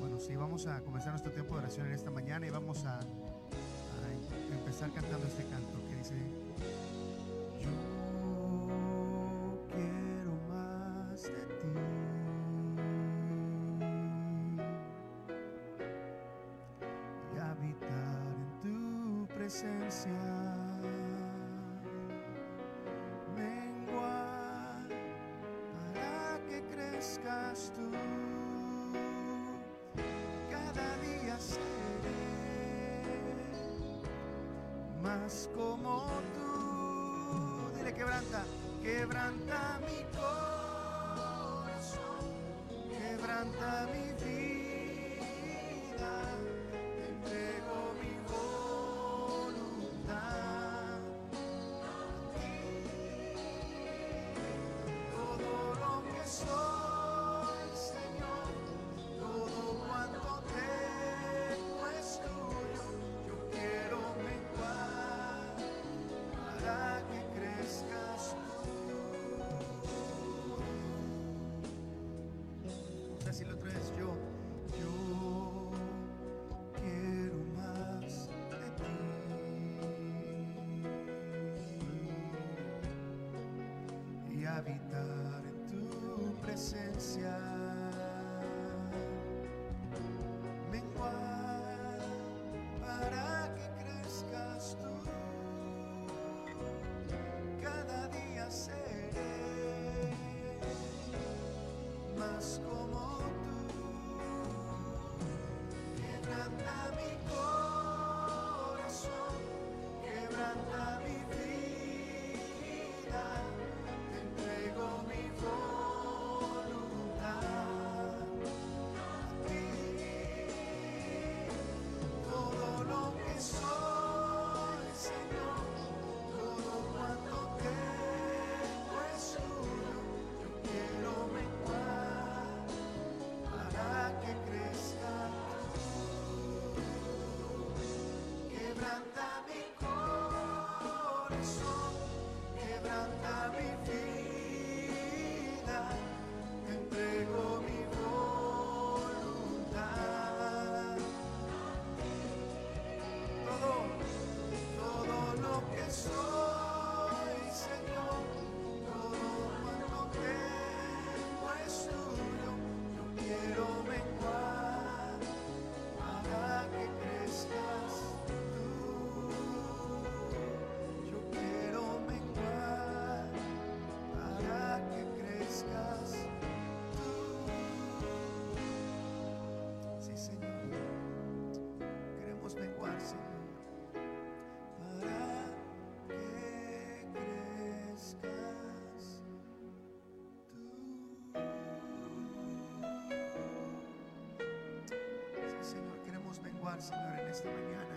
Bueno, sí, vamos a comenzar nuestro tiempo de oración en esta mañana y vamos a, a empezar cantando este canto que dice, yo quiero más de ti. Y habitar en tu presencia. Como tú. Dile quebranta, quebranta mi corazón, quebranta mi vida. Señor, en esta mañana.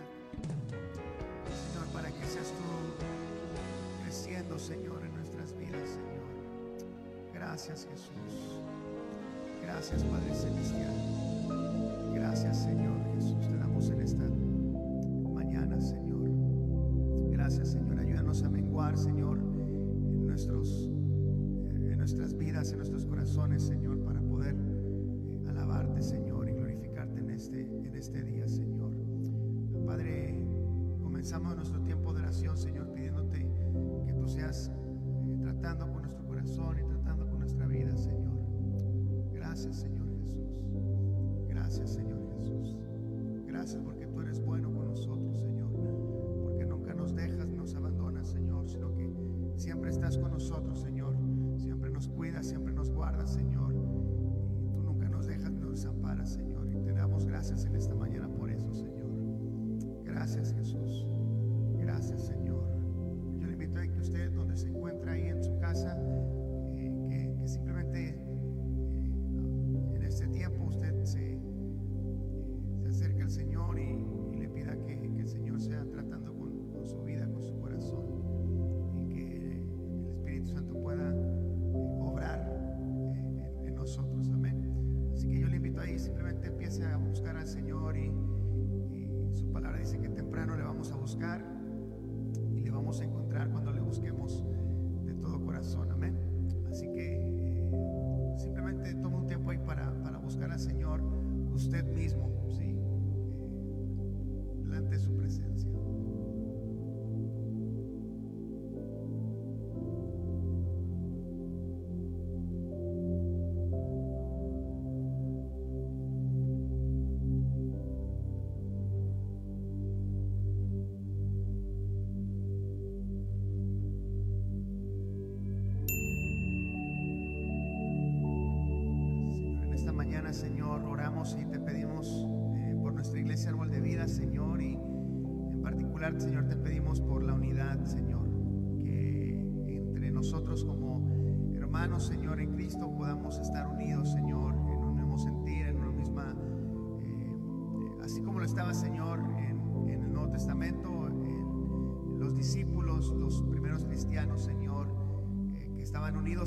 Señor, para que seas tú creciendo, Señor, en nuestras vidas, Señor. Gracias, Jesús. Gracias, Padre Celestial. Gracias, Señor Jesús. Te damos en esta mañana, Señor. Gracias, Señor. Ayúdanos a menguar, Señor, en nuestros eh, en nuestras vidas, en nuestros corazones, Señor, para poder eh, alabarte, Señor, y glorificarte en este en este día. Nuestro tiempo de oración, Señor, pidiéndote que tú seas eh, tratando con nuestro corazón y tratando con nuestra vida, Señor. Gracias, Señor Jesús. Gracias, Señor Jesús. Gracias porque empiece a buscar al Señor y su palabra dice que temprano le vamos a buscar y le vamos a encontrar cuando le busquemos de todo corazón. Amén. Así que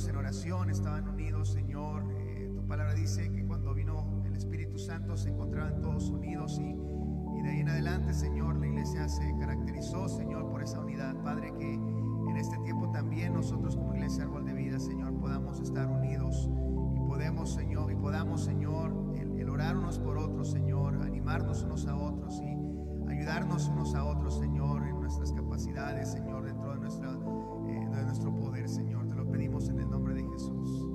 en oración, estaban unidos, Señor. Eh, tu palabra dice que cuando vino el Espíritu Santo se encontraban todos unidos y, de ahí en adelante, Señor, la iglesia se caracterizó, Señor, por esa unidad. Padre, que en este tiempo también nosotros como iglesia Árbol de Vida, Señor, podamos estar unidos y podemos, Señor, y podamos, Señor, el, el orar unos por otros, Señor, animarnos unos a otros y ayudarnos unos a otros, Señor, en nuestras capacidades, Señor, dentro de, nuestra, eh, de nuestro poder, Señor. Pedimos en el nombre de Jesús.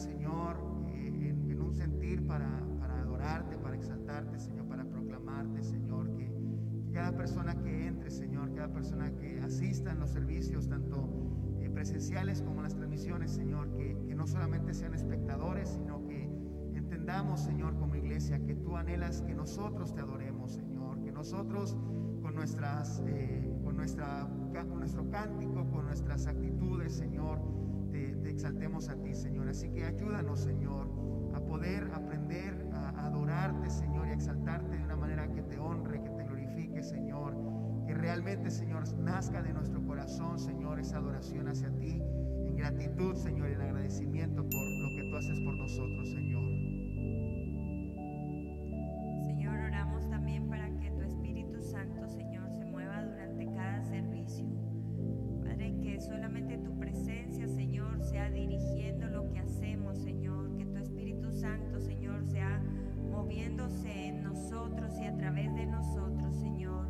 Señor, eh, en, un sentir para, adorarte, para exaltarte, Señor, para proclamarte, Señor, que, cada persona que entre, Señor, cada persona que asista en los servicios, tanto eh, presenciales como las transmisiones, Señor, que, no solamente sean espectadores, sino que entendamos, Señor, como iglesia, que tú anhelas que nosotros te adoremos, Señor, que nosotros con nuestras, eh, con nuestra, con nuestro cántico, con nuestras actitudes, Señor, te, te exaltemos a ti, Señor. Así que ayúdanos, Señor, a poder aprender a adorarte, Señor, y a exaltarte de una manera que te honre, que te glorifique, Señor. Que realmente, Señor, nazca de nuestro corazón, Señor, esa adoración hacia ti, en gratitud, Señor, en agradecimiento por lo que tú haces por nosotros. Señor, moviéndose en nosotros y a través de nosotros, Señor.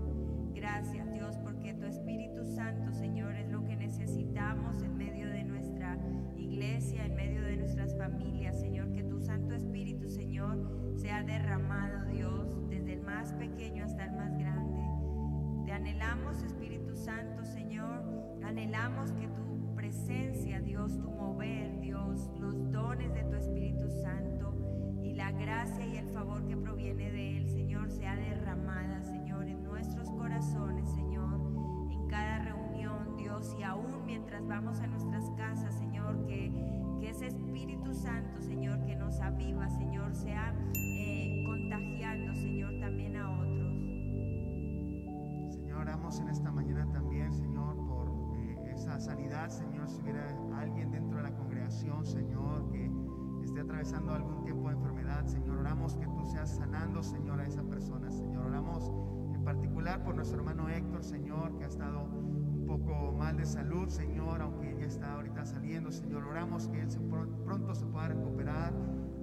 Gracias, Dios, porque tu Espíritu Santo, Señor, es lo que necesitamos en medio de nuestra iglesia, en medio de nuestras familias, Señor. Que tu Santo Espíritu, Señor, sea derramado, Dios, desde el más pequeño hasta el más grande. Te anhelamos, Espíritu Santo, Señor. Anhelamos que tu presencia, Dios, tu mover, Dios, los dones de tu Espíritu Santo gracia y el favor que proviene de Él, Señor, sea derramada, Señor, en nuestros corazones, Señor, en cada reunión, Dios, y aún mientras vamos a nuestras casas, Señor, que, que ese Espíritu Santo, Señor, que nos aviva, Señor, sea eh, contagiando, Señor, también a otros. Señor, oramos en esta mañana también, Señor, por eh, esa sanidad, Señor, si hubiera alguien dentro de la congregación, Señor, que esté atravesando algún tiempo de enfermedad, Señor, oramos que tú seas sanando, Señor, a esa persona, Señor, oramos en particular por nuestro hermano Héctor, Señor, que ha estado un poco mal de salud, Señor, aunque ya está ahorita saliendo, Señor, oramos que él se pro- pronto se pueda recuperar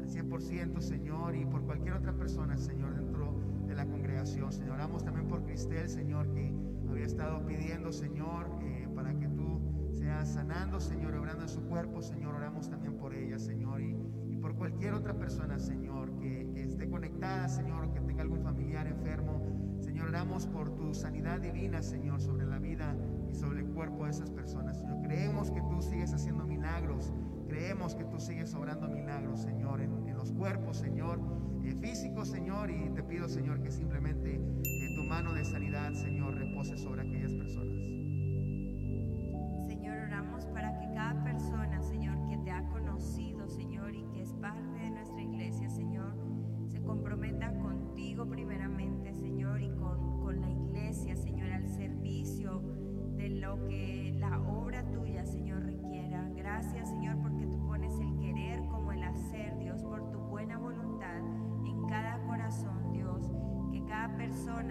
al 100%, Señor, y por cualquier otra persona, Señor, dentro de la congregación. Señor, oramos también por Cristel, Señor, que había estado pidiendo, Señor, eh, para que tú seas sanando, Señor, obrando en su cuerpo, Señor, oramos también por ella, Señor, y, cualquier otra persona, Señor, que, esté conectada, Señor, que tenga algún familiar enfermo. Señor, oramos por tu sanidad divina, Señor, sobre la vida cuerpo de esas personas. Creemos que tú sigues haciendo milagros. Creemos que tú sigues obrando milagros, Señor, en, en los cuerpos, Señor, eh, físicos, Señor. Y te pido, Señor, que simplemente eh, tu mano de sanidad, Señor, repose sobre aquellas personas.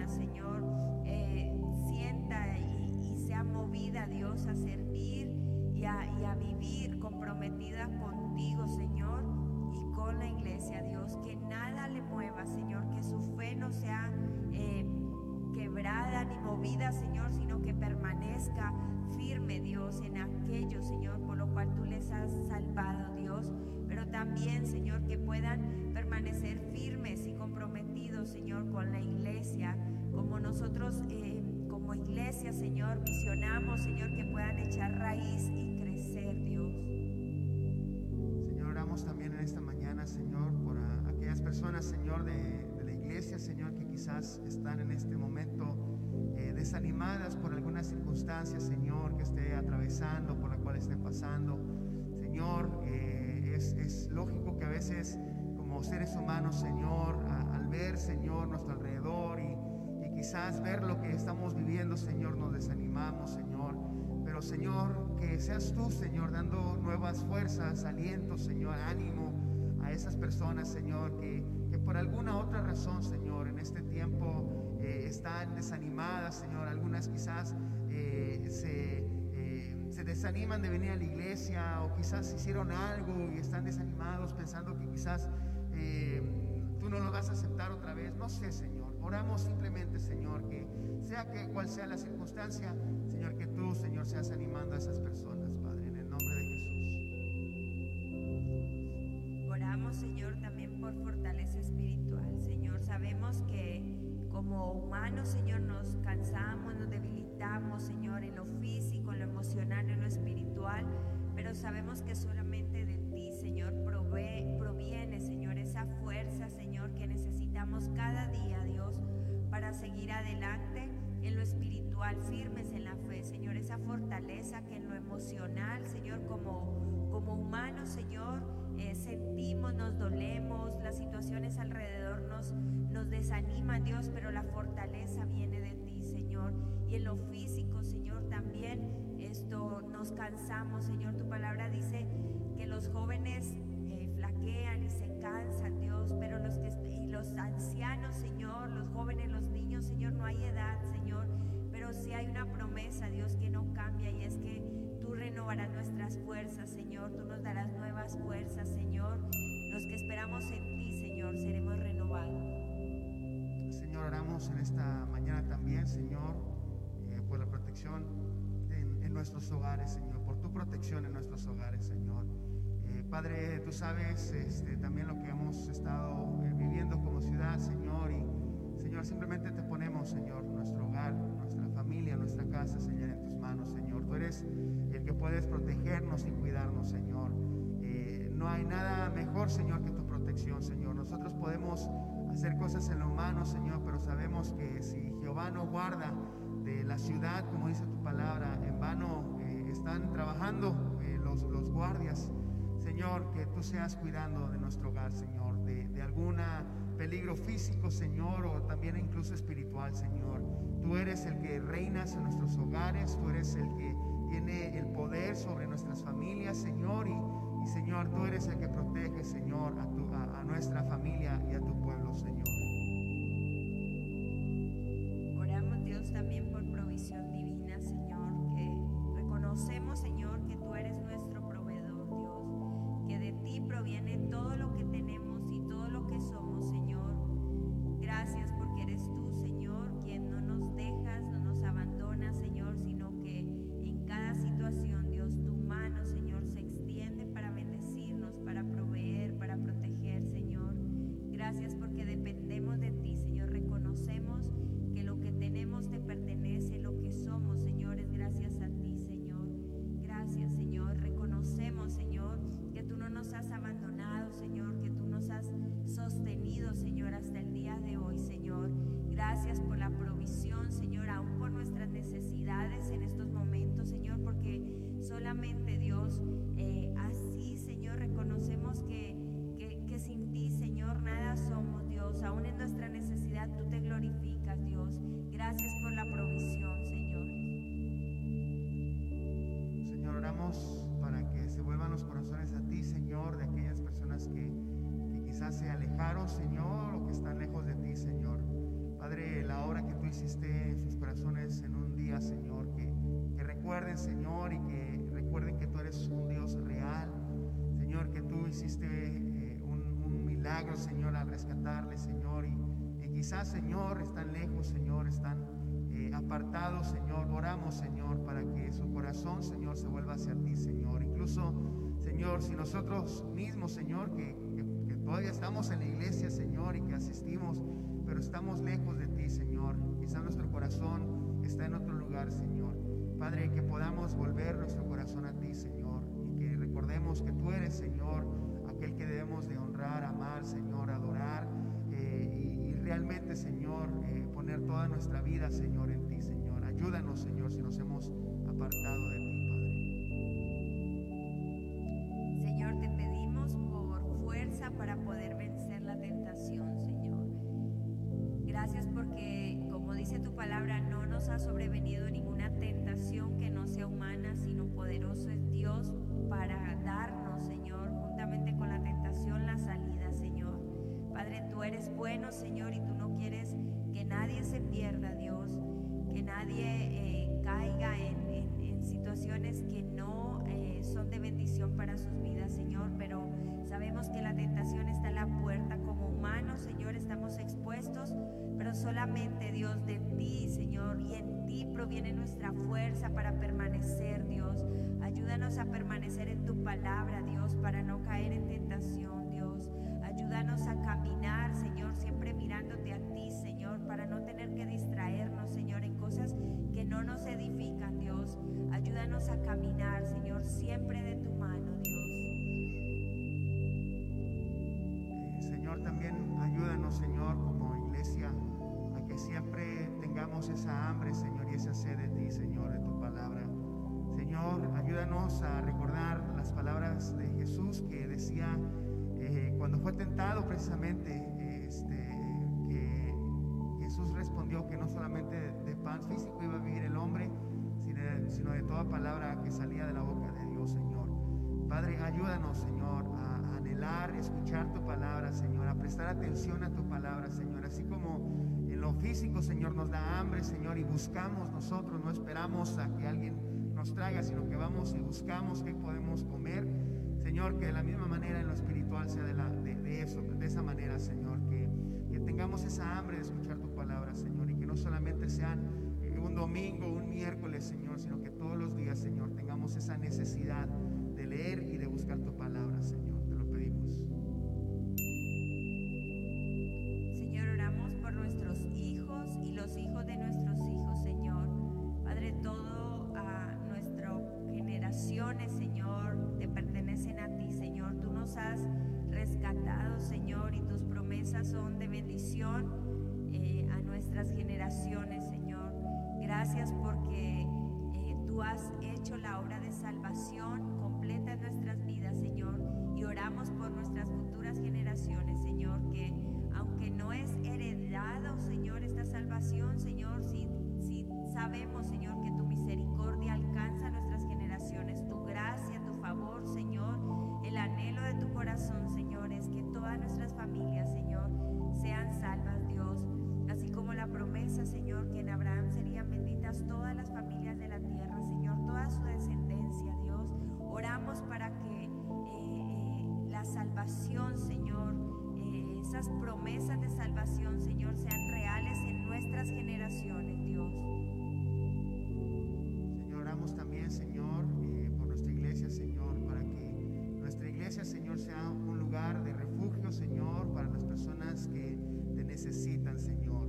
Señor, eh, sienta y, y sea movida, Dios, a servir y a, vivir comprometida contigo, Señor, y con la iglesia, Dios. Que nada le mueva, Señor, que su fe no sea eh, quebrada ni movida, Señor, sino que permanezca firme, Dios, en aquello, Señor, por lo cual tú les has salvado, Dios. Pero también, Señor, que puedan permanecer firmes Señor, con la iglesia, como nosotros, eh, como iglesia, Señor, visionamos, Señor, que puedan echar raíz y crecer, Dios. Señor, oramos también en esta mañana, Señor, por a- aquellas personas, Señor, de, de la iglesia, Señor, que quizás están en este momento eh, desanimadas por alguna circunstancia, Señor, que esté atravesando, por la cual esté pasando. Señor, eh, es, es lógico que a veces como seres humanos, Señor, a- ver, Señor, nuestro alrededor y, quizás ver lo que estamos viviendo, Señor, nos desanimamos, Señor. Pero Señor, que seas tú, Señor, dando nuevas fuerzas, aliento, Señor, ánimo a esas personas, Señor, que, que por alguna otra razón, Señor, en este tiempo eh, están desanimadas, Señor. Algunas quizás eh, se, eh, se desaniman de venir a la iglesia o quizás hicieron algo y están desanimados pensando que quizás tú no lo vas a aceptar otra vez. No sé, Señor. Oramos simplemente, Señor, que sea que cual sea la circunstancia, Señor, que tú, Señor, seas animando a esas personas, Padre, en el nombre de Jesús. Oramos, Señor, también por fortaleza espiritual. Señor, sabemos que como humanos, Señor, nos cansamos, nos debilitamos, Señor, en lo físico, en lo emocional, en lo espiritual, pero sabemos que solamente de Señor, prove- proviene, Señor, esa fuerza, Señor, que necesitamos cada día, Dios, para seguir adelante en lo espiritual, firmes en la fe, Señor, esa fortaleza que en lo emocional, Señor, como, como humanos, Señor, eh, sentimos, nos dolemos, las situaciones alrededor nos, nos desaniman, Dios, pero la fortaleza viene de ti, Señor. Y en lo físico, Señor, también esto nos cansamos, Señor. Tu palabra dice que los jóvenes eh, flaquean y se cansan, Dios, pero los que y los ancianos, Señor, los jóvenes, los niños, Señor, no hay edad, Señor, pero sí hay una promesa, Dios, que no cambia y es que tú renovarás nuestras fuerzas, Señor, tú nos darás nuevas fuerzas, Señor. Los que esperamos en ti, Señor, seremos renovados. Señor, oramos en esta mañana también, Señor, eh, por la protección en, en nuestros hogares, Señor, por tu protección en nuestros hogares, Señor. Eh, Padre, tú sabes este, también lo que hemos estado eh, viviendo como ciudad, Señor, y Señor, simplemente te ponemos, Señor, nuestro hogar, nuestra familia, nuestra casa, Señor, en tus manos, Señor. Tú eres el que puedes protegernos y cuidarnos, Señor. Eh, no hay nada mejor, Señor, que tu protección, Señor. Nosotros podemos hacer cosas en lo humano, Señor, pero sabemos que si Jehová no guarda de la ciudad, como dice tu palabra, en vano están trabajando los, los guardias. Señor, que tú seas cuidando de nuestro hogar, Señor, de, de algún peligro físico, Señor, o también incluso espiritual, Señor. Tú eres el que reinas en nuestros hogares, tú eres el que tiene el poder sobre nuestras familias, Señor, y, y, Señor, tú eres el que protege, Señor, a, tu- a- nuestra familia y a Señor, y que recuerden que tú eres un Dios real, Señor, que tú hiciste eh, un, milagro, Señor, al rescatarles, Señor, y, quizás, Señor, están lejos, Señor, están eh, apartados, Señor. Oramos, Señor, para que su corazón, Señor, se vuelva hacia ti, Señor. Incluso, Señor, si nosotros mismos, Señor, que, que- todavía estamos en la iglesia, Señor, y que asistimos, pero estamos lejos de ti, Señor. Quizá nuestro corazón está en otro lugar, Señor. Padre, que podamos volver nuestro corazón a ti, Señor, y que recordemos que tú eres, Señor, aquel que debemos de honrar, amar, Señor, adorar, eh, y, realmente, Señor, eh, poner toda nuestra vida, Señor, en ti, Señor. Ayúdanos, Señor, si nos hemos apartado de ti, Señor, te pedimos por fuerza para poder vencer la tentación, Señor. Gracias porque, como dice tu palabra, no nos ha sobrevenido sino poderoso es Dios para darnos, Señor, juntamente con la tentación, la salida, Señor. Padre, tú eres bueno, Señor, y tú no quieres que nadie se pierda, Dios, que nadie eh, caiga en, situaciones que no eh, son de bendición para sus vidas, Señor, pero sabemos que la tentación está a la puerta. Señor, estamos expuestos, pero solamente Dios de ti, Señor, y en ti proviene nuestra fuerza para permanecer, Dios. Ayúdanos a permanecer en tu palabra, Dios, para no caer en tentación, Dios. Ayúdanos a caminar, Señor, siempre mirándote a ti, Señor, para no tener que distraernos, Señor, en cosas que no nos edifican, Dios. Ayúdanos a caminar, Señor, siempre de tu También ayúdanos, Señor, como iglesia, a que siempre tengamos esa hambre, Señor, y esa sed de ti, Señor, de tu palabra. Señor, ayúdanos a recordar las palabras de Jesús que decía eh, cuando fue tentado precisamente, este, que Jesús respondió que no solamente de, pan físico iba a vivir el hombre, sino de toda palabra que salía de la boca de Dios, Señor. Padre, ayúdanos, Señor, a anhelar, escuchar tu palabra, Señor, a prestar atención a tu palabra, Señor, así como en lo físico, Señor, nos da hambre, Señor, y buscamos nosotros, no esperamos a que alguien nos traiga, sino que vamos y buscamos qué podemos comer, Señor, que de la misma manera en lo espiritual sea de, eso, de esa manera, Señor, que, que tengamos esa hambre de escuchar tu palabra, Señor, y que no solamente sean eh, un domingo, un miércoles, Señor, sino que todos los días, Señor, tengamos esa necesidad leer y de buscar tu palabra, Señor. Te lo pedimos. Señor, oramos por nuestros hijos y los hijos de nuestros hijos, Señor. Padre, todo a nuestras generaciones, Señor, te pertenecen a ti, Señor. Tú nos has rescatado, Señor, y tus promesas son de bendición eh, a nuestras generaciones, Señor. Gracias porque eh, tú has hecho la obra de salvación en nuestras vidas, Señor. Y oramos por nuestras futuras generaciones, Señor, que aunque no es heredado, Señor, esta salvación, Señor, si, si sabemos, Señor, que tu misericordia alcanza nuestras generaciones, tu gracia, tu favor, Señor, el anhelo de tu corazón, Señor, es que todas nuestras familias, salvación, Señor, sean reales en nuestras generaciones, Dios. Señor, oramos también, Señor, eh, por nuestra iglesia, Señor, para que nuestra iglesia, Señor, sea un lugar de refugio, Señor, para las personas que te necesitan, Señor.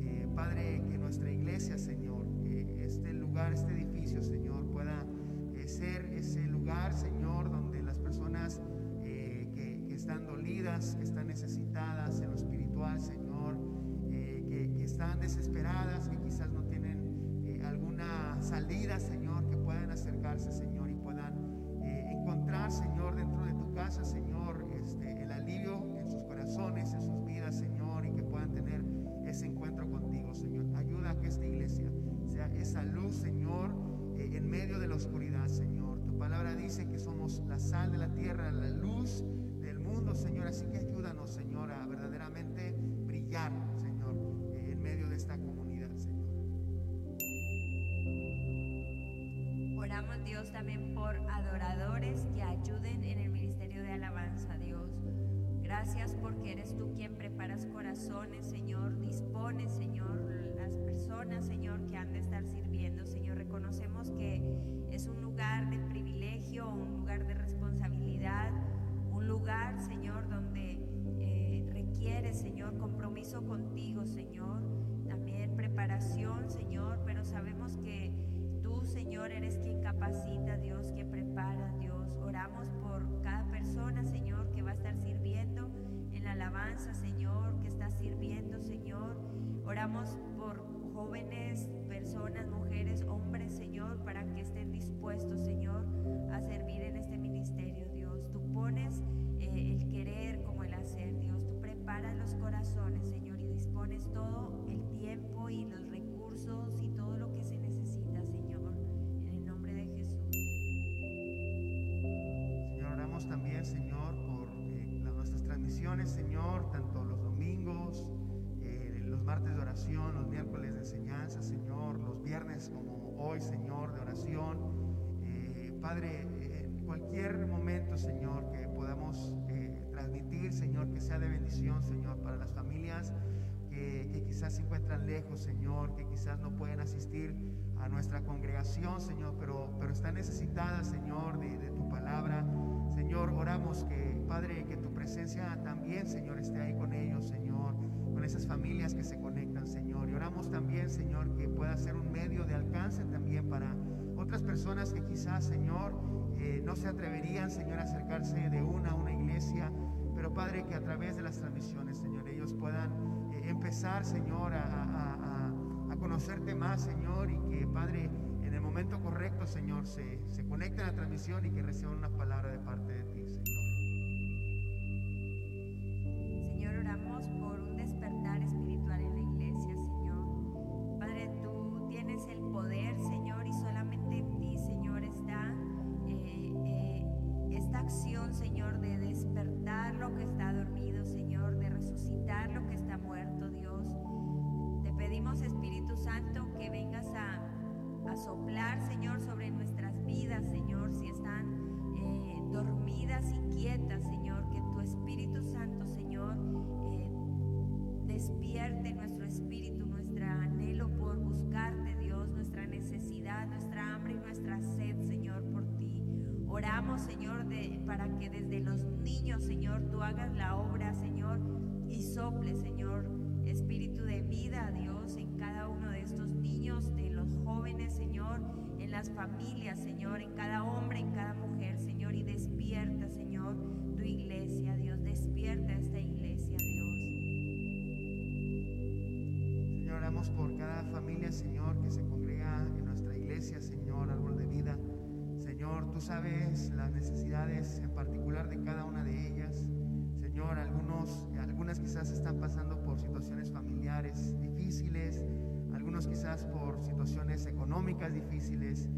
Eh, Padre, que nuestra iglesia, Señor, que este lugar, este edificio, Señor, pueda eh, ser ese lugar, Señor, donde las personas que están dolidas, que están necesitadas en lo espiritual, Señor, eh, que, están desesperadas, que quizás no tienen eh, alguna salida, Señor, que puedan acercarse, Señor, y puedan eh, encontrar, Señor, dentro de tu casa, Señor, este, el alivio en sus corazones, en sus vidas, Señor, y que puedan tener ese encuentro contigo, Señor. Ayuda a que esta iglesia sea esa luz, Señor, en medio de la oscuridad, Señor. Tu palabra dice que somos la sal de la tierra, la luz del mundo, Señor. Así que ayúdanos, Señor, a verdaderamente Dios también por adoradores que ayuden en el ministerio de alabanza, Dios. Gracias porque eres tú quien preparas corazones, Señor, dispones, Señor, las personas, Señor, que han de estar sirviendo, Señor. Reconocemos que es un lugar de privilegio, un lugar de responsabilidad, un lugar, Señor, donde eh, requiere, Señor, compromiso contigo, Señor. También preparación, Señor, pero sabemos que tú, Señor, eres quien capacita, Dios, quien prepara, Dios. Oramos por cada persona, Señor, que va a estar sirviendo en la alabanza, Señor, que está sirviendo, Señor. Oramos por jóvenes, personas, mujeres, hombres, Señor, para que estén dispuestos, Señor, a servir en este ministerio, Dios. Tú pones eh, el querer como el hacer, Dios. Tú preparas los corazones, Señor, y dispones todo el tiempo y los Señor, por eh, nuestras transmisiones, Señor, tanto los domingos, eh, los martes de oración, los miércoles de enseñanza, Señor, los viernes como hoy, Señor, de oración. Eh, Padre, en cualquier momento, Señor, que podamos transmitir, Señor, que sea de bendición, Señor, para las familias que, quizás se encuentran lejos, Señor, que quizás no pueden asistir a nuestra congregación, Señor, pero, pero están necesitadas, Señor, de tu palabra. Señor, oramos que, Padre, que tu presencia también, Señor, esté ahí con ellos, Señor, con esas familias que se conectan, Señor. Y oramos también, Señor, que pueda ser un medio de alcance también para otras personas que quizás, Señor, eh, no se atreverían, Señor, a acercarse de una a una iglesia, pero Padre, que a través de las transmisiones, Señor, ellos puedan eh, empezar, Señor, a, a- a- conocerte más, Señor, y que, Padre, en el momento correcto, Señor, se, se conecten a la transmisión y que reciban una palabra lo que está dormido, Señor, de resucitar lo que está muerto, Dios. Te pedimos, Espíritu Santo, que vengas a, soplar, Señor, sobre nuestras vidas, Señor, si están eh, dormidas y quietas, Señor, que tu Espíritu Santo, Señor, eh, despierte nuestro espíritu, nuestro anhelo por buscarte, Dios, nuestra necesidad, nuestra hambre y nuestra sed. Oramos, Señor, para que desde los niños, Señor, tú hagas la obra, Señor, y sople, Señor, espíritu de vida, Dios, en cada uno de estos niños, de los jóvenes, Señor, en las familias, Señor, en cada hombre, en cada mujer, Señor, y despierta, Señor, tu iglesia, Dios, despierta esta iglesia, Dios. Señor, oramos por cada familia, Señor, que se congrega en nuestra iglesia, Señor, árbol de vida. Señor, tú sabes las necesidades en particular de cada una de ellas. Señor, algunos, algunas quizás están pasando por situaciones familiares difíciles, algunos quizás por situaciones económicas difíciles.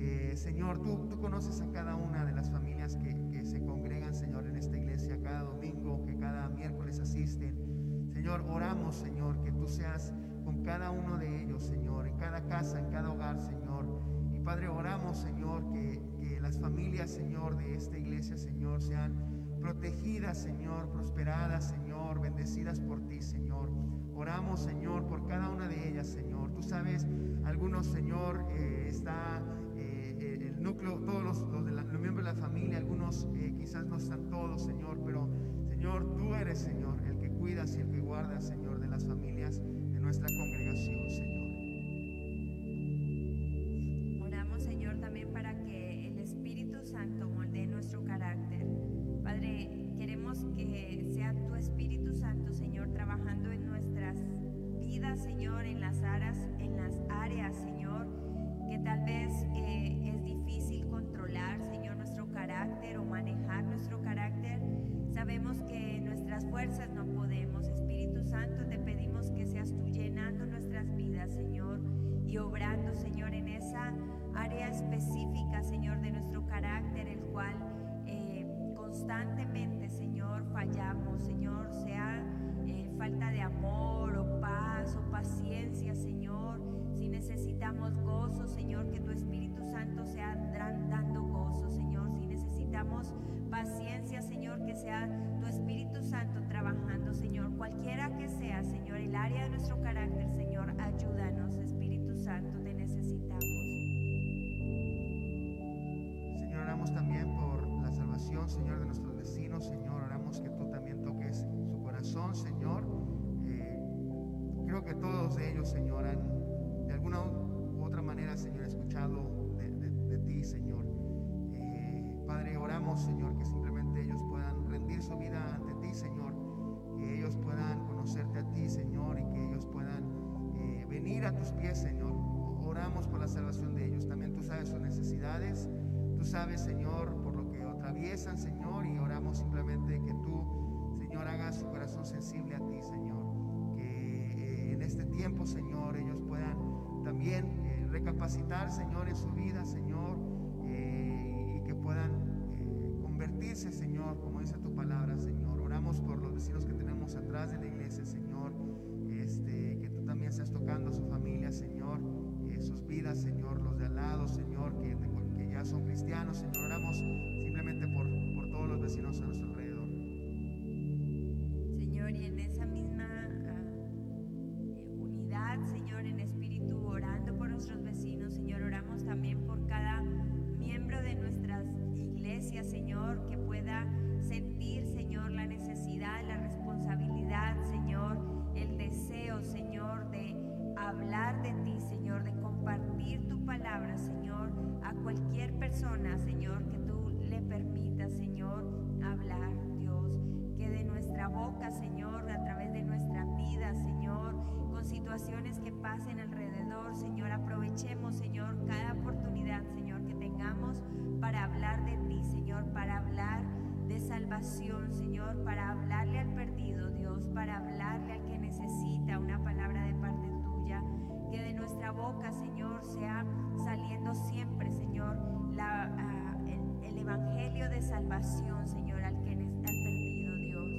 Eh, Señor, tú, tú conoces a cada una de las familias que, que se congregan, Señor, en esta iglesia, cada domingo, que cada miércoles asisten. Señor, oramos, Señor, que tú seas con cada uno de ellos, Señor, en cada casa, en cada hogar, Señor. Y Padre, oramos, Señor, que, que las familias, Señor, de esta iglesia, Señor, sean protegidas, Señor, prosperadas, Señor, bendecidas por ti, Señor. Oramos, Señor, por cada una de ellas, Señor. Tú sabes, algunos, Señor, eh, está eh, eh, el núcleo, todos los, de los miembros de la familia, algunos eh, quizás no están todos, Señor, pero Señor, tú eres, Señor, el que cuidas y el que guarda, Señor, de las familias de nuestra congregación, Señor. Que sea tu Espíritu Santo trabajando, Señor, cualquiera que sea, Señor, el área de nuestro carácter, Señor, ayúdanos, Espíritu Santo, te necesitamos. Señor, oramos también por la salvación, Señor, de nuestros vecinos, Señor, oramos que tú también toques su corazón, Señor. Eh, creo que todos ellos, Señor, han de alguna u otra manera, Señor, escuchado de, ti, Señor. Eh, Padre, oramos, Señor, que simplemente ellos puedan su vida ante ti, Señor, que ellos puedan conocerte a ti, Señor, y que ellos puedan eh, venir a tus pies, Señor. Oramos por la salvación de ellos. También tú sabes sus necesidades, tú sabes, Señor, por lo que atraviesan, Señor, y oramos simplemente que tú, Señor, hagas su corazón sensible a ti, Señor. Que eh, en este tiempo, Señor, ellos puedan también eh, recapacitar, Señor, en su vida, Señor, convertirse, Señor, como dice tu palabra, Señor. Oramos por los vecinos que tenemos atrás de la iglesia, Señor. Este, que tú también seas tocando a su familia, Señor, eh, sus vidas, Señor, los de al lado, Señor, que, que ya son cristianos, Señor. Oramos simplemente por, por todos los vecinos a nuestro alrededor. Señor, y en esa misma uh, unidad, Señor, en espíritu, orando por nuestros vecinos, Señor, oramos también por cada miembro de nuestras iglesias, Señor, que pueda sentir, Señor, la necesidad, la responsabilidad, Señor, el deseo, Señor, de hablar de ti, Señor, de compartir tu palabra, Señor, a cualquier persona, Señor, que tú le permitas, Señor, hablar, Dios, que de nuestra boca, Señor, a través de nuestra vida, Señor, con situaciones que pasen alrededor, Señor, aprovechemos, Señor, cada oportunidad, Señor, para hablar de ti, Señor, para hablar de salvación, Señor, para hablarle al perdido, Dios, para hablarle al que necesita una palabra de parte tuya. Que de nuestra boca, Señor, sea saliendo siempre, Señor, la, uh, el, el, evangelio de salvación, Señor, al que al perdido, Dios.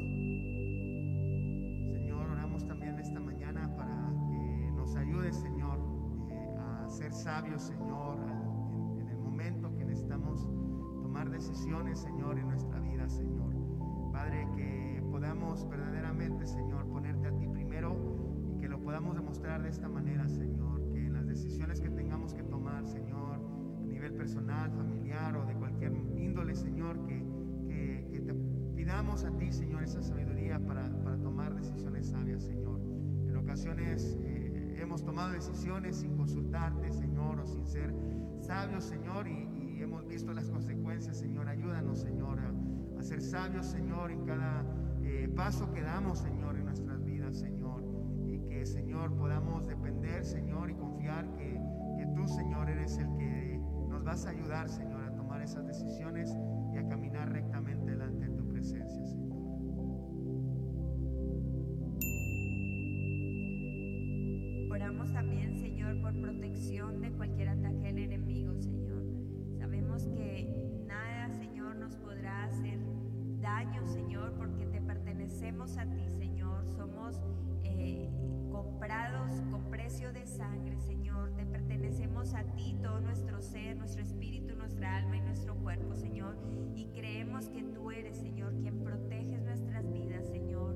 Señor, oramos también esta mañana para que nos ayude, Señor, eh, a ser sabios, Señor, decisiones, Señor, en nuestra vida, Señor. Padre, que podamos verdaderamente, Señor, ponerte a ti primero y que lo podamos demostrar de esta manera, Señor. Que en las decisiones que tengamos que tomar, Señor, a nivel personal, familiar o de cualquier índole, Señor, que, que, te pidamos a ti, Señor, esa sabiduría para, para tomar decisiones sabias, Señor. En ocasiones eh, hemos tomado decisiones sin consultarte, Señor, o sin ser sabios, Señor, y, visto las consecuencias, Señor. Ayúdanos, Señor, a, ser sabios, Señor, en cada eh, paso que damos, Señor, en nuestras vidas, Señor. Y que, Señor, podamos depender, Señor, y confiar que, que tú, Señor, eres el que nos vas a ayudar, Señor, a tomar esas decisiones y a caminar rectamente delante de tu presencia, Señor. Oramos también, Señor, por protección de cualquier ataque a ti, Señor. Somos eh, comprados con precio de sangre, Señor. Te pertenecemos a ti, todo nuestro ser, nuestro espíritu, nuestra alma y nuestro cuerpo, Señor. Y creemos que tú eres, Señor, quien proteges nuestras vidas, Señor.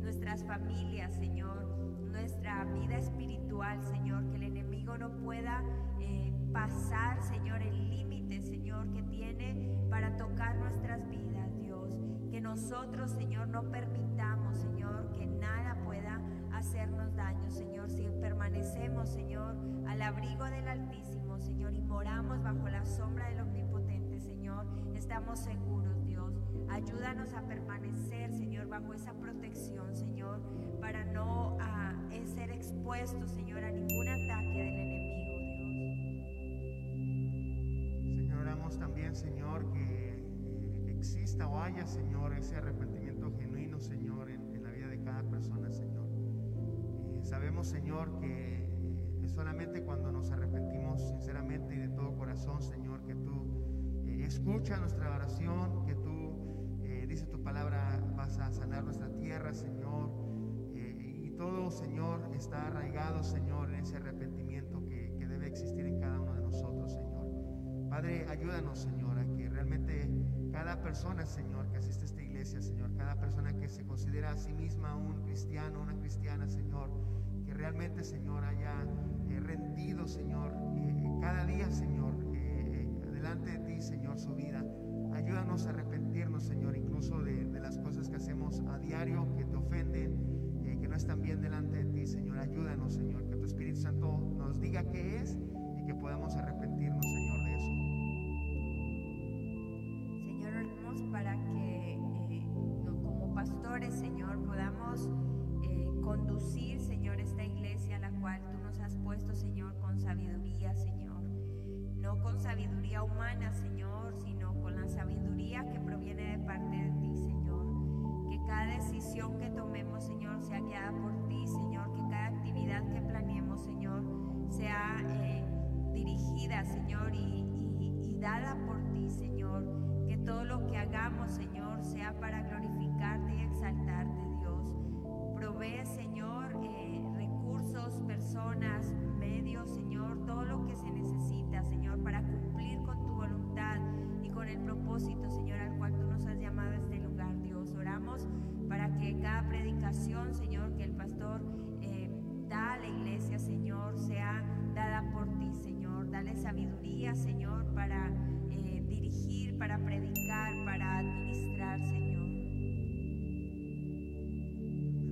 Nuestras familias, Señor. Nuestra vida espiritual, Señor. Que el enemigo no pueda eh, pasar, Señor, el límite, Señor, que tiene para tocar nuestras vidas. Que nosotros, Señor, no permitamos, Señor, que nada pueda hacernos daño, Señor. Si permanecemos, Señor, al abrigo del Altísimo, Señor, y moramos bajo la sombra del Omnipotente, Señor, estamos seguros, Dios. Ayúdanos a permanecer, Señor, bajo esa protección, Señor, para no uh, ser expuestos, Señor, a ningún ataque del enemigo, Dios. Señor, oramos también, Señor, que eh, exista o haya, Señor, ese arrepentimiento genuino, Señor, en, la vida de cada persona, Señor. Eh, sabemos, Señor, que eh, solamente cuando nos arrepentimos sinceramente y de todo corazón, escucha nuestra oración, que tú, eh, dice tu palabra, vas a sanar nuestra tierra, Señor. Eh, y todo, Señor, está arraigado, Señor, en ese arrepentimiento que, que debe existir en cada uno de nosotros, Señor. Padre, ayúdanos, Señor, a que realmente cada persona, Señor, que asiste a esta iglesia, Señor, cada persona que se considera a sí misma un cristiano, una cristiana, Señor, que realmente, Señor, haya eh, rendido, Señor, eh, cada día, Señor, eh, delante de ti, Señor, su vida. Ayúdanos a arrepentirnos, Señor, incluso de, de las cosas que hacemos a diario, que te ofenden, que no están bien delante de ti, Señor. Ayúdanos, Señor, que tu Espíritu Santo nos diga qué es y que podamos arrepentirnos, pastores, Señor, podamos eh, conducir, Señor, esta iglesia a la cual tú nos has puesto, Señor, con sabiduría, Señor. No con sabiduría humana, Señor, sino con la sabiduría que proviene de parte de ti, Señor. Que cada decisión que tomemos, Señor, sea guiada por ti, Señor. Que cada actividad que planeemos, Señor, sea eh, dirigida, Señor, y, y- y dada por ti, Señor. Hagamos, Señor, sea para glorificarte y exaltarte, Dios. Provee, Señor, eh, recursos, personas, medios, Señor, todo lo que se necesita, Señor, para cumplir con tu voluntad y con el propósito, Señor, al cual tú nos has llamado a este lugar, Dios. Oramos para que cada predicación, Señor, que el pastor eh, da a la iglesia, Señor, sea dada por ti, Señor. Dale sabiduría, Señor, para dirigir, para predicar, para administrar, Señor.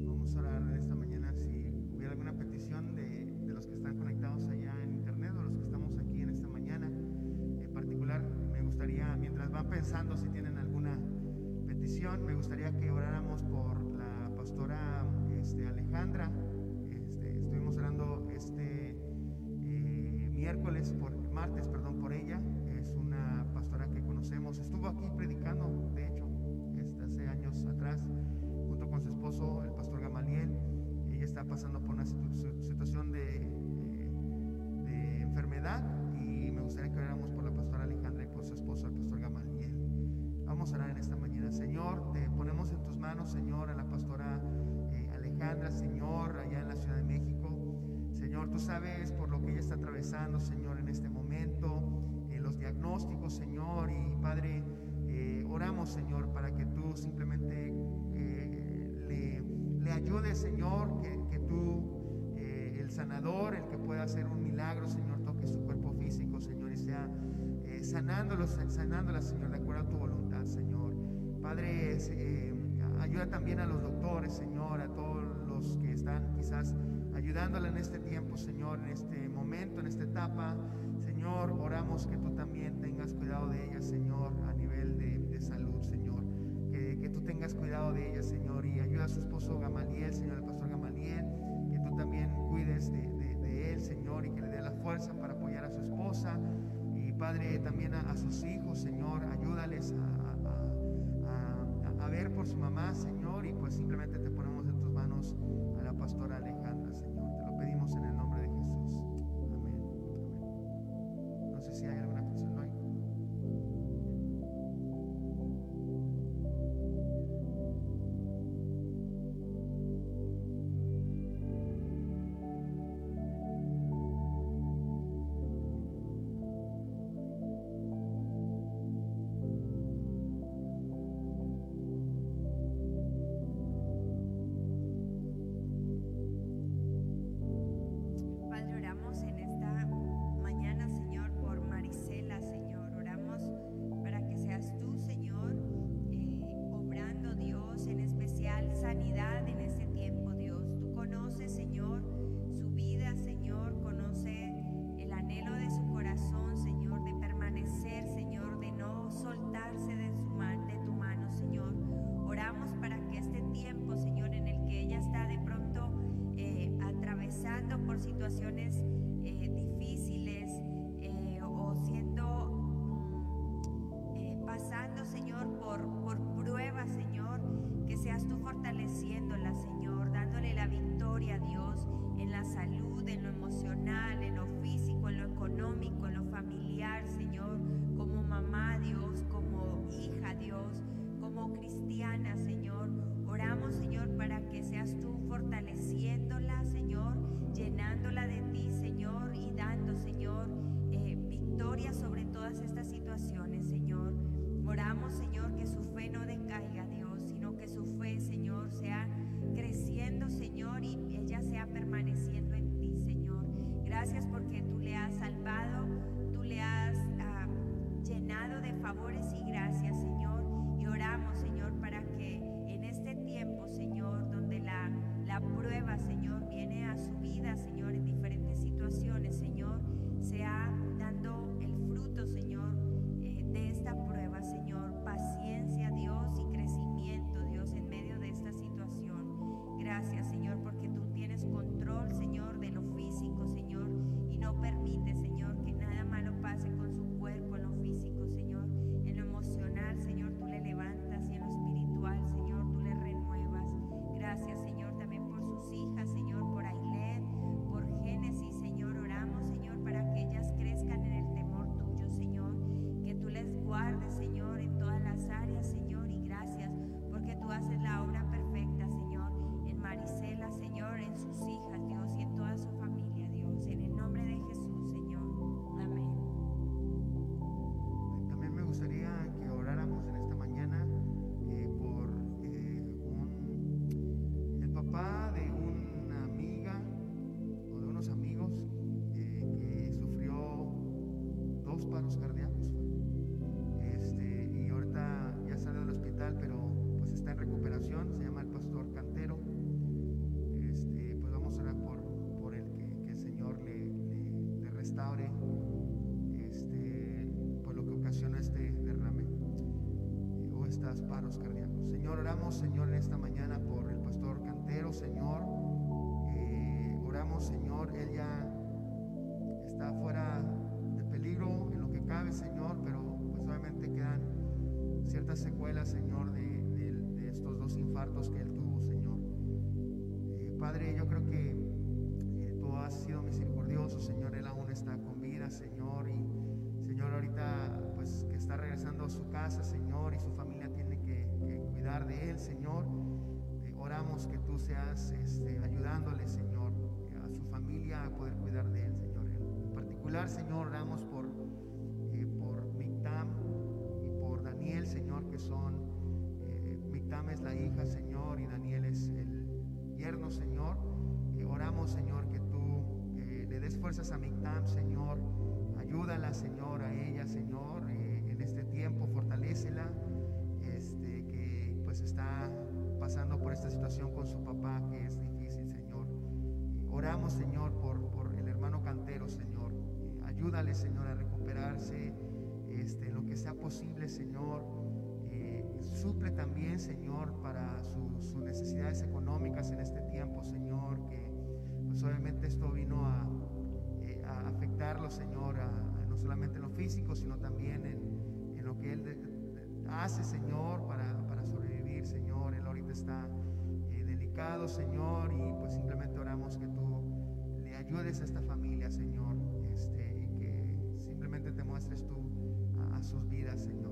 Vamos a orar esta mañana si hubiera alguna petición de, de los que están conectados allá en internet o los que estamos aquí en esta mañana. En particular, me gustaría, mientras van pensando si tienen alguna petición, me gustaría que oráramos por la pastora este, Alejandra. Este, estuvimos orando este eh, miércoles, por, martes, perdón, por ella. Es una Estuvo aquí predicando, de hecho, este, hace años atrás junto con su esposo, el pastor Gamaliel. Ella está pasando por una situación de, eh, de enfermedad y me gustaría que oráramos por la pastora Alejandra y por su esposo, el pastor Gamaliel. Vamos a orar en esta mañana. Señor, te ponemos en tus manos, Señor, a la pastora eh, Alejandra, Señor, allá en la Ciudad de México. Señor, tú sabes por lo que ella está atravesando, Señor, en este momento, los diagnósticos, Señor, y Padre, eh, oramos, Señor, para que tú simplemente eh, le, le ayudes, Señor, que, que tú, eh, el sanador, el que pueda hacer un milagro, Señor, toque su cuerpo físico, Señor, y sea eh, sanándolo, sanándola, Señor, de acuerdo a tu voluntad, Señor. Padre, ayuda también a los doctores, Señor, a todos los que están quizás ayudándola en este tiempo, Señor, en este momento, en esta etapa. Señor, oramos que tú también tengas cuidado de ella, Señor, a nivel de, salud, Señor. Que, tú tengas cuidado de ella, Señor, y ayuda a su esposo Gamaliel, Señor, el pastor Gamaliel, que tú también cuides de, él, Señor, y que le dé la fuerza para apoyar a su esposa. Y Padre, también a, sus hijos, Señor, ayúdales a ver por su mamá, Señor, y pues simplemente te ponemos en tus manos a la pastora Alejandra, Señor. Situaciones favores y gracias, Señor. Y oramos, Señor, para que en este tiempo, Señor, donde la, la prueba, Señor, viene a su vida, Señor, en diferentes situaciones, Señor, sea dando Señor, en esta mañana por el pastor Cantero, Señor. Eh, oramos, Señor, él ya está fuera de peligro en lo que cabe, Señor, pero pues obviamente quedan ciertas secuelas, Señor, de, estos dos infartos que él tuvo, Señor. Eh, Padre, yo creo que eh, tú has sido misericordioso, Señor, él aún está con vida, Señor, y Señor, ahorita pues que está regresando a su casa, Señor, y su familia cuidar de él, Señor. Oramos que tú seas este, ayudándole, Señor, a su familia a poder cuidar de él, Señor. En particular, Señor, oramos por, eh, por Mictam y por Daniel, Señor, que son, eh, Mictam es la hija, Señor, y Daniel es el yerno, Señor. Eh, oramos, Señor, que tú eh, le des fuerzas a Mictam, Señor. Ayúdala, Señor, a ella, Señor, eh, en este tiempo, fortalécela, pues está pasando por esta situación con su papá, que es difícil, Señor. Oramos, Señor, por, por el hermano Cantero, Señor. Eh, ayúdale, Señor, a recuperarse, este, lo que sea posible, Señor. Eh, suple también, Señor, para su- sus necesidades económicas en este tiempo, Señor, que pues obviamente esto vino a, eh, afectarlo, Señor, a- no solamente en lo físico, sino también en, en lo que Él hace, Señor, sobrevivir, Señor. Él ahorita está eh, delicado, Señor, y pues simplemente oramos que tú le ayudes a esta familia, Señor, este, y que simplemente te muestres tú a, a sus vidas, Señor.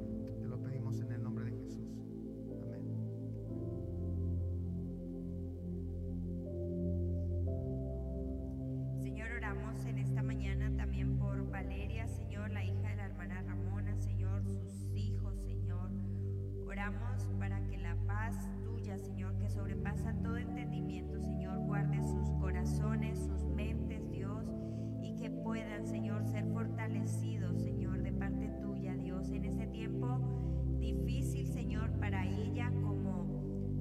Sobrepasa todo entendimiento, Señor, guarde sus corazones, sus mentes, Dios, y que puedan, Señor, ser fortalecidos, Señor, de parte tuya, Dios, en este tiempo difícil, Señor, para ella como,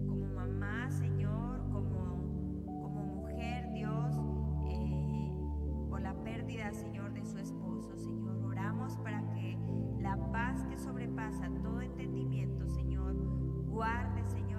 como mamá, Señor, como, como mujer, Dios, eh, por la pérdida, Señor, de su esposo, Señor. Oramos para que la paz que sobrepasa todo entendimiento, Señor, guarde, Señor,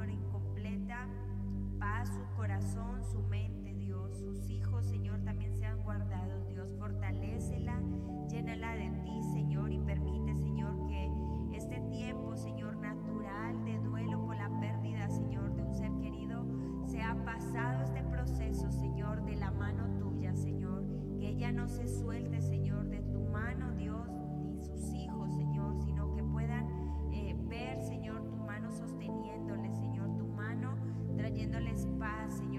corazón, su mente, Dios. Sus hijos, Señor, también sean guardados, Dios. Fortalécela, llénala de ti, Señor, y permite, Señor, que este tiempo, Señor, natural de duelo por la pérdida, Señor, de un ser querido, sea pasado este proceso, Señor, de la mano tuya, Señor. Que ella no se suelte, Señor, de tu mano, Dios, ni sus hijos, Señor, sino que puedan eh, ver, Señor, tu mano sosteniéndole, Señor, tu mano trayéndoles paz, Señor,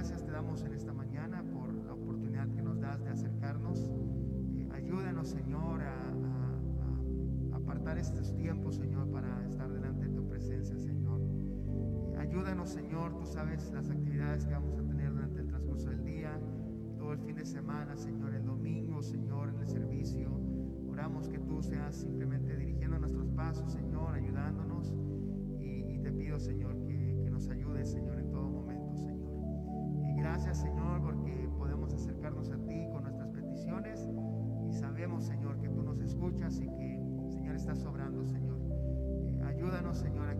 gracias te damos en esta mañana por la oportunidad que nos das de acercarnos. Eh, ayúdanos, Señor, a, apartar estos tiempos, Señor, para estar delante de tu presencia, Señor. Eh, Ayúdanos, Señor, tú sabes las actividades que vamos a tener durante el transcurso del día, todo el fin de semana, Señor, el domingo, Señor, en el servicio. Oramos que tú seas simplemente dirigiendo nuestros pasos, Señor, ayudándonos. Y, te pido, Señor, que nos ayudes, Señor, gracias, Señor, porque podemos acercarnos a ti con nuestras peticiones. Y sabemos, Señor, que tú nos escuchas y que, Señor, estás sobrando, Señor. Eh, ayúdanos, Señor, a